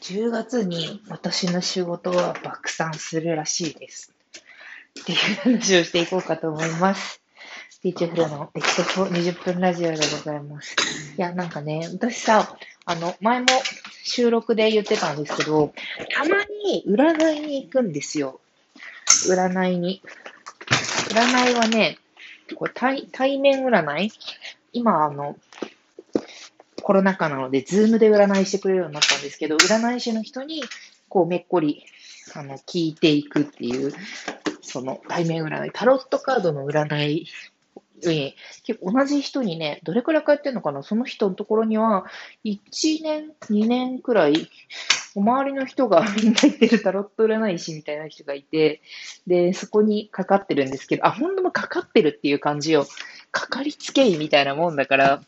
10月に私の仕事は爆散するらしいです。っていう話をしていこうかと思います。ビーチフルのエキソポ20分ラジオでございます。いや、なんかね、私さ、あの、前も収録で言ってたんですけど、たまに占いに行くんですよ。占いに。占いはね、これ対対面占い今、あの、コロナ禍なので、ズームで占いしてくれるようになったんですけど、占い師の人に、こう、めっこり、あの、聞いていくっていう、その、対面占い、タロットカードの占いに、結構同じ人にね、どれくらい通ってんのかなその人のところには、1年、2年くらい、お周りの人がみんな言ってるタロット占い師みたいな人がいて、で、そこにかかってるんですけど、あ、ほんともかかってるっていう感じよ。かかりつけ医みたいなもんだから、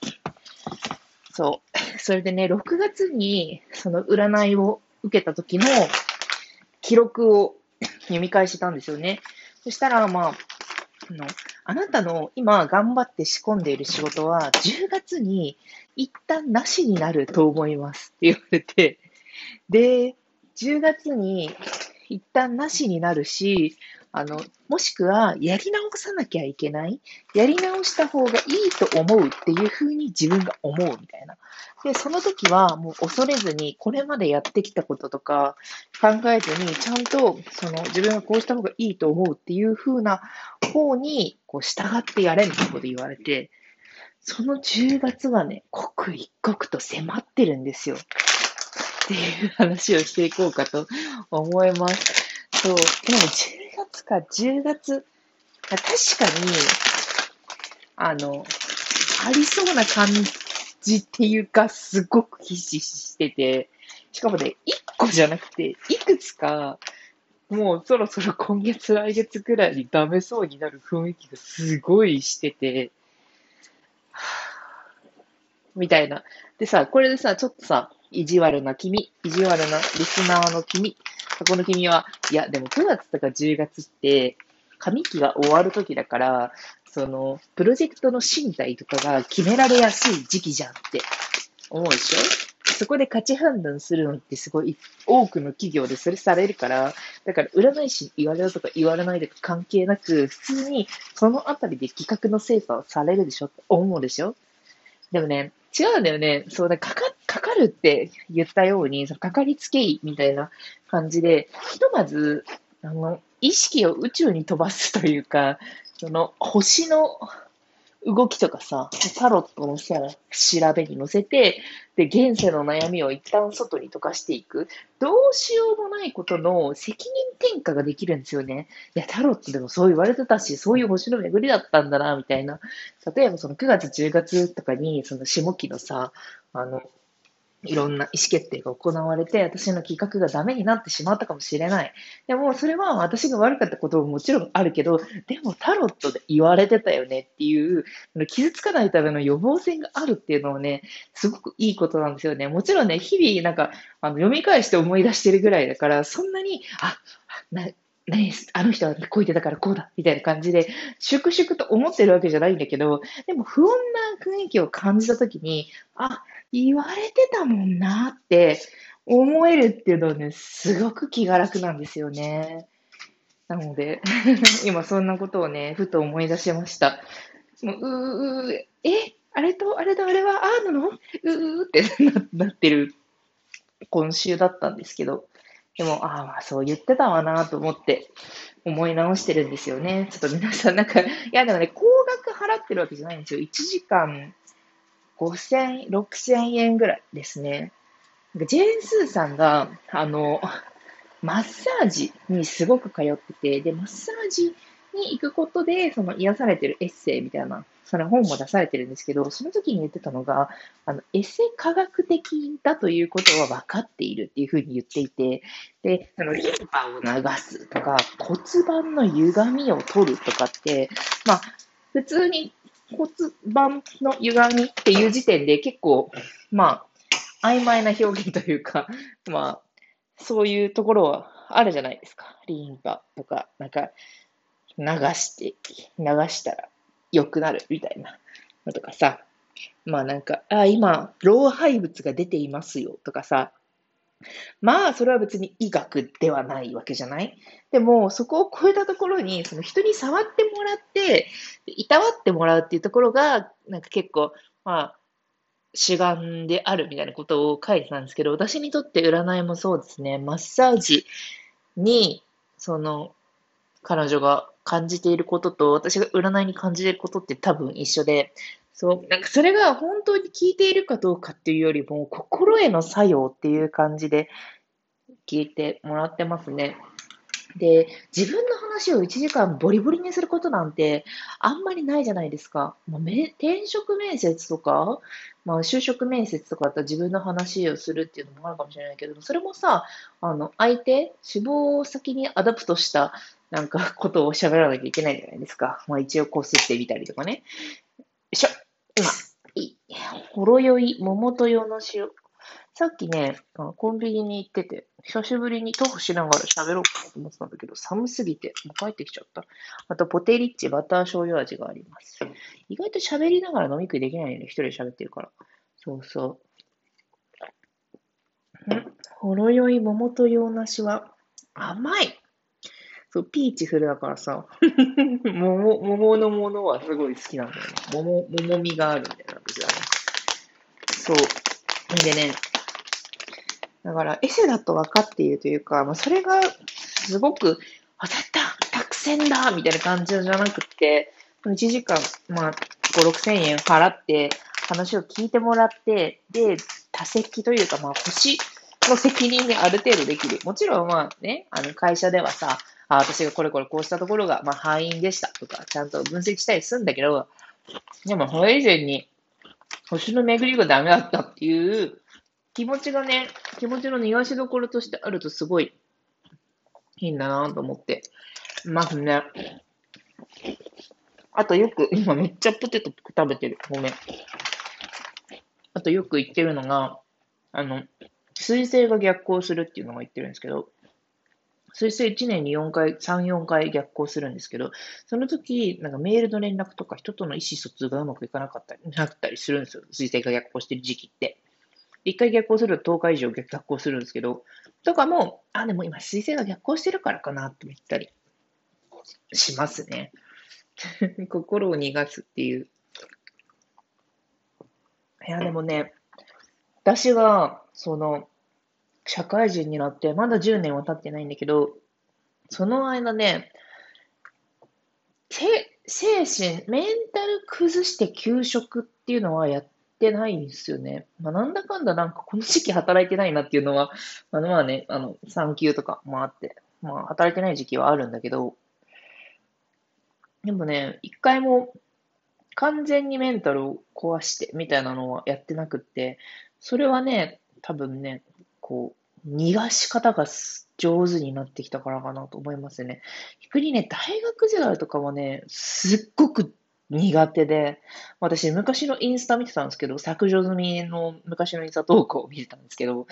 そう。それでね、6月にその占いを受けた時の記録を読み返したんですよね。そしたら、まあ、あの、あなたの今頑張って仕込んでいる仕事は10月に一旦なしになると思いますって言われて、で、10月に一旦なしになるし、あの、もしくはやり直さなきゃいけない、やり直した方がいいと思うっていうふうに自分が思うみたいな。で、その時はもう恐れずに、これまでやってきたこととか考えずに、ちゃんとその自分がこうした方がいいと思うっていうふうな方にこう従ってやれみたいなこと言われて、その10月はね、刻一刻と迫ってるんですよ。っていう話をしていこうかと思います。そう。でも10月か、10月。確かに、あの、ありそうな感じっていうか、すごくひしひししてて、しかもね、1個じゃなくて、いくつか、もうそろそろ今月、来月くらいにダメそうになる雰囲気がすごいしてて、みたいな。でさ、これでさ、ちょっとさ、意地悪な君、意地悪なリスナーの君、そこの君は、いや、でも9月とか10月って、上期が終わる時だから、その、プロジェクトの身体とかが決められやすい時期じゃんって思うでしょ？そこで価値判断するのってすごい多くの企業でそれされるから、だから占い師に言われるとか言われないとか関係なく、普通にそのあたりで企画の精査をされるでしょって思うでしょ？でもね、違うんだよね。そうだ、かか、か かるって言ったように、そのかかりつけ医みたいな感じで、ひとまず、あの、意識を宇宙に飛ばすというか、その、星の動きとかさ、タロットのさ、調べに乗せて、で、現世の悩みを一旦外に溶かしていく。どうしようもないことの責任転嫁ができるんですよね。いや、タロットでもそう言われてたし、そういう星の巡りだったんだな、みたいな。例えばその9月、10月とかに、その下期のさ、あの、いろんな意思決定が行われて、私の企画がダメになってしまったかもしれない。でも、それは私が悪かったことももちろんあるけど、でもタロットで言われてたよねっていう、傷つかないための予防線があるっていうのはね、すごくいいことなんですよね。もちろんね、日々なんか、あの読み返して思い出してるぐらいだから、そんなに、あ、な、ね、あの人はこう言ってたからこうだ、みたいな感じで、粛々と思ってるわけじゃないんだけど、でも不穏な雰囲気を感じたときに、あ、言われてたもんなって思えるっていうのはね、すごく気が楽なんですよね。なので、今そんなことをね、ふと思い出しました。もう、うー、え、あれと、あれと、あれは、あーなの？うーってなってる今週だったんですけど、でも、ああ、そう言ってたわなと思って思い直してるんですよね。ちょっと皆さん、なんか、いや、でもね、高額払ってるわけじゃないんですよ。1時間5000、6000円ぐらいですね。ジェーン・スーさんが、あの、マッサージにすごく通ってて、で、マッサージに行くことで、その癒されてるエッセイみたいな、その本も出されてるんですけど、その時に言ってたのが、あの、エセ科学的だということは分かっているっていうふうに言っていて、で、あの、リンパを流すとか、骨盤の歪みを取るとかって、まあ、普通に骨盤の歪みっていう時点で結構、まあ、曖昧な表現というか、まあ、そういうところはあるじゃないですか。リンパとか、なんか、流して、流したら良くなるみたいなのとかさ、まあなんか、あ、今、老廃物が出ていますよとかさ、まあ、それは別に医学ではないわけじゃない。でも、そこを超えたところに、その人に触ってもらって、いたわってもらうっていうところが、なんか結構、まあ、主眼であるみたいなことを書いてたんですけど、私にとって占いもそうですね、マッサージに、その、彼女が感じていることと、私が占いに感じていることって多分一緒で、そう、なんかそれが本当に効いているかどうかっていうよりも、心への作用っていう感じで聞いてもらってますね。で、自分の話を1時間ボリボリにすることなんてあんまりないじゃないですか。まあ、転職面接とか、まあ、就職面接とかだったら自分の話をするっていうのもあるかもしれないけど、それもさ、あの、相手、志望先に adapt したなんかことを喋らなきゃいけないじゃないですか。まあ一応こすってみたりとかね。よいしょ。今、ほろ酔い桃と洋梨を。さっきね、コンビニに行ってて、久しぶりに徒歩しながら喋ろうかなと思ってたんだけど、寒すぎて、もう帰ってきちゃった。あと、ポテリッチバター醤油味があります。意外と喋りながら飲み食いできないよね、一人で喋ってるから。そうそう。ん？ほろ酔い桃と洋梨は甘いそう、ピーチフルだからさ、桃、桃のものはすごい好きなんだよね。桃、桃みがあるんだよな、私はね。そう。でね、だから、エセだと分かっているというか、まあ、それが、すごく、あ、絶対、託戦だみたいな感じじゃなくて、1時間、まあ、5、6千円払って、話を聞いてもらって、で、多席というか、まあ、星の責任である程度できる。もちろん、まあね、あの、会社ではさ、あ私がこれこれこうしたところが、まあ、敗因でしたとか、ちゃんと分析したりするんだけど、でも、それ以前に、星の巡りがダメだったっていう気持ちがね、気持ちの逃がしどころとしてあるとすごいいいんだなと思ってますね。あとよく、今めっちゃポテト食べてる。ごめん。あとよく言ってるのが、あの、彗星が逆行するっていうのが言ってるんですけど、水星1年に4回、3、4回逆行するんですけど、その時、なんかメールの連絡とか人との意思疎通がうまくいかなかったり、なったりするんですよ。水星が逆行してる時期って。1回逆行すると10日以上逆行するんですけど、とかも、あ、でも今水星が逆行してるからかなと思ったりしますね。心を逃がすっていう。いや、でもね、私は、その、社会人になって、まだ10年は経ってないんだけど、その間ね、精神、メンタル崩して休職っていうのはやってないんですよね。まあ、なんだかんだなんかこの時期働いてないなっていうのは、まあまあね、あの、産休とかもあって、まあ働いてない時期はあるんだけど、でもね、一回も完全にメンタルを壊してみたいなのはやってなくって、それはね、多分ね、こう、逃がし方が上手になってきたからかなと思いますね。逆にね、大学時代とかはね、すっごく苦手で、私昔のインスタ見てたんですけど、削除済みの昔のインスタ投稿を見てたんですけど、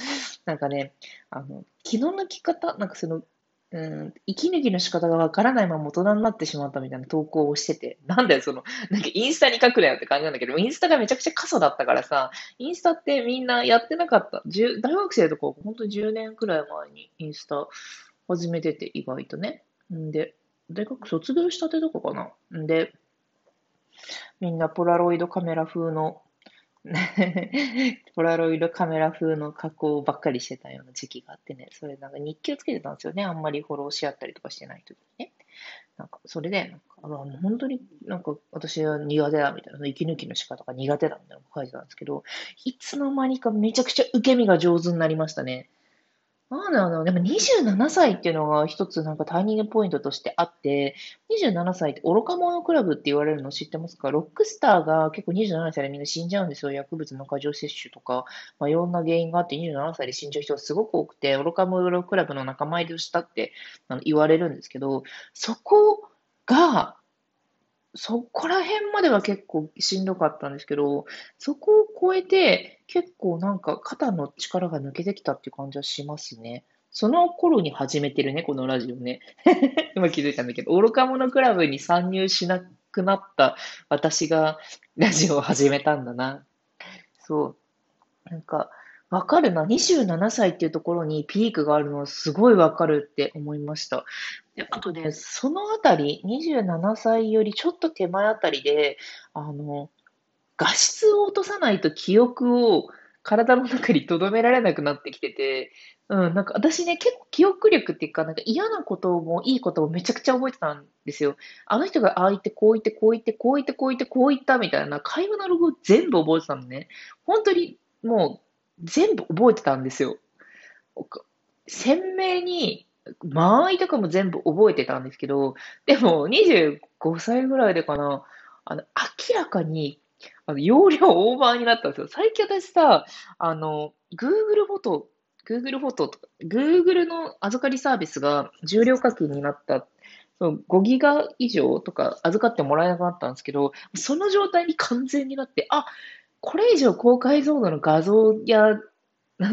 なんかね、あの、気の抜き方、なんかその、うん、息抜きの仕方がわからないまま大人になってしまったみたいな投稿をしてて、なんだよ、その、なんかインスタに書くなよって感じなんだけど、インスタがめちゃくちゃ過疎だったからさ、インスタってみんなやってなかった。大学生とか、本当に10年くらい前にインスタ始めてて、意外とね。んで、大学卒業したてとかかな。んで、みんなポラロイドカメラ風の ポラロイドカメラ風の加工ばっかりしてたような時期があってね、それなんか日記をつけてたんですよね。あんまりフォローし合ったりとかしてない時にね。なんか、それで、なんか、本当になんか私は苦手だみたいな、息抜きの仕方が苦手だみたいなのを書いてたんですけど、いつの間にかめちゃくちゃ受け身が上手になりましたね。なんだろうでも27歳っていうのが一つなんかターニングポイントとしてあって、27歳って愚か者クラブって言われるの知ってますか？ロックスターが結構27歳でみんな死んじゃうんですよ。薬物の過剰摂取とか、まあ、いろんな原因があって27歳で死んじゃう人がすごく多くて、愚か者クラブの仲間入りをしたって言われるんですけど、そこがそこら辺までは結構しんどかったんですけど、そこを超えて結構なんか肩の力が抜けてきたっていう感じはしますね。その頃に始めてるね、このラジオね。今気づいたんだけど、愚か者クラブに参入しなくなった私がラジオを始めたんだな。そう。なんか、わかるな。27歳っていうところにピークがあるのはすごいわかるって思いました。で、あとね、そのあたり、27歳よりちょっと手前あたりで、あの、画質を落とさないと記憶を体の中に留められなくなってきてて、うん、なんか私ね、結構記憶力っていうか、なんか嫌なこともいいこともめちゃくちゃ覚えてたんですよ。あの人がああ言って、こう言って、こう言って、こう言って、こう言って、こう言ったみたいな会話のログを全部覚えてたのね。本当にもう全部覚えてたんですよ。鮮明に、間合いとかも全部覚えてたんですけど、でも25歳ぐらいでかな、あの、明らかにあの、容量オーバーになったんですよ。最近私さ、あの、Google フォト、Google フォトとか、Google の預かりサービスが重量課金になった、その5ギガ以上とか預かってもらえなくなったんですけど、その状態に完全になって、あ、これ以上高解像度の画像や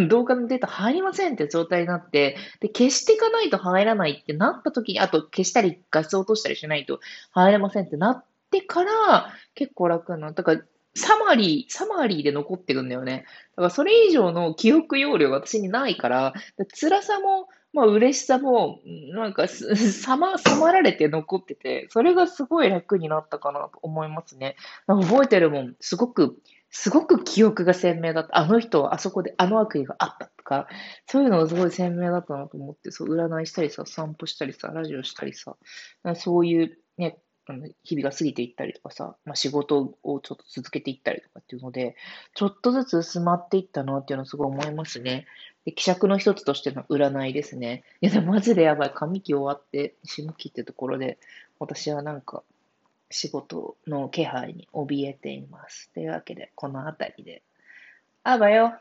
動画のデータ入りませんって状態になって、で、消していかないと入らないってなった時に、あと消したり画質落としたりしないと入れませんってなってから、結構楽な。だから、サマリー、サマリーで残ってるんだよね。だからそれ以上の記憶容量が私にないから、辛さも、まあ嬉しさも、なんかさま、さまられて残ってて、それがすごい楽になったかなと思いますね。覚えてるもん。すごく、すごく記憶が鮮明だった。あの人はあそこであの悪意があったとか、そういうのがすごい鮮明だったなと思って、そう、占いしたりさ、散歩したりさ、ラジオしたりさ、そういうね、あの日々が過ぎていったりとかさ、まあ、仕事をちょっと続けていったりとかっていうので、ちょっとずつ薄まっていったなっていうのをすごい思いますね。で、希釈の一つとしての占いですね。いや、でもマジでやばい。上期終わって、下期ってところで、私はなんか、仕事の気配に怯えています。というわけで、この辺りで。あばよ。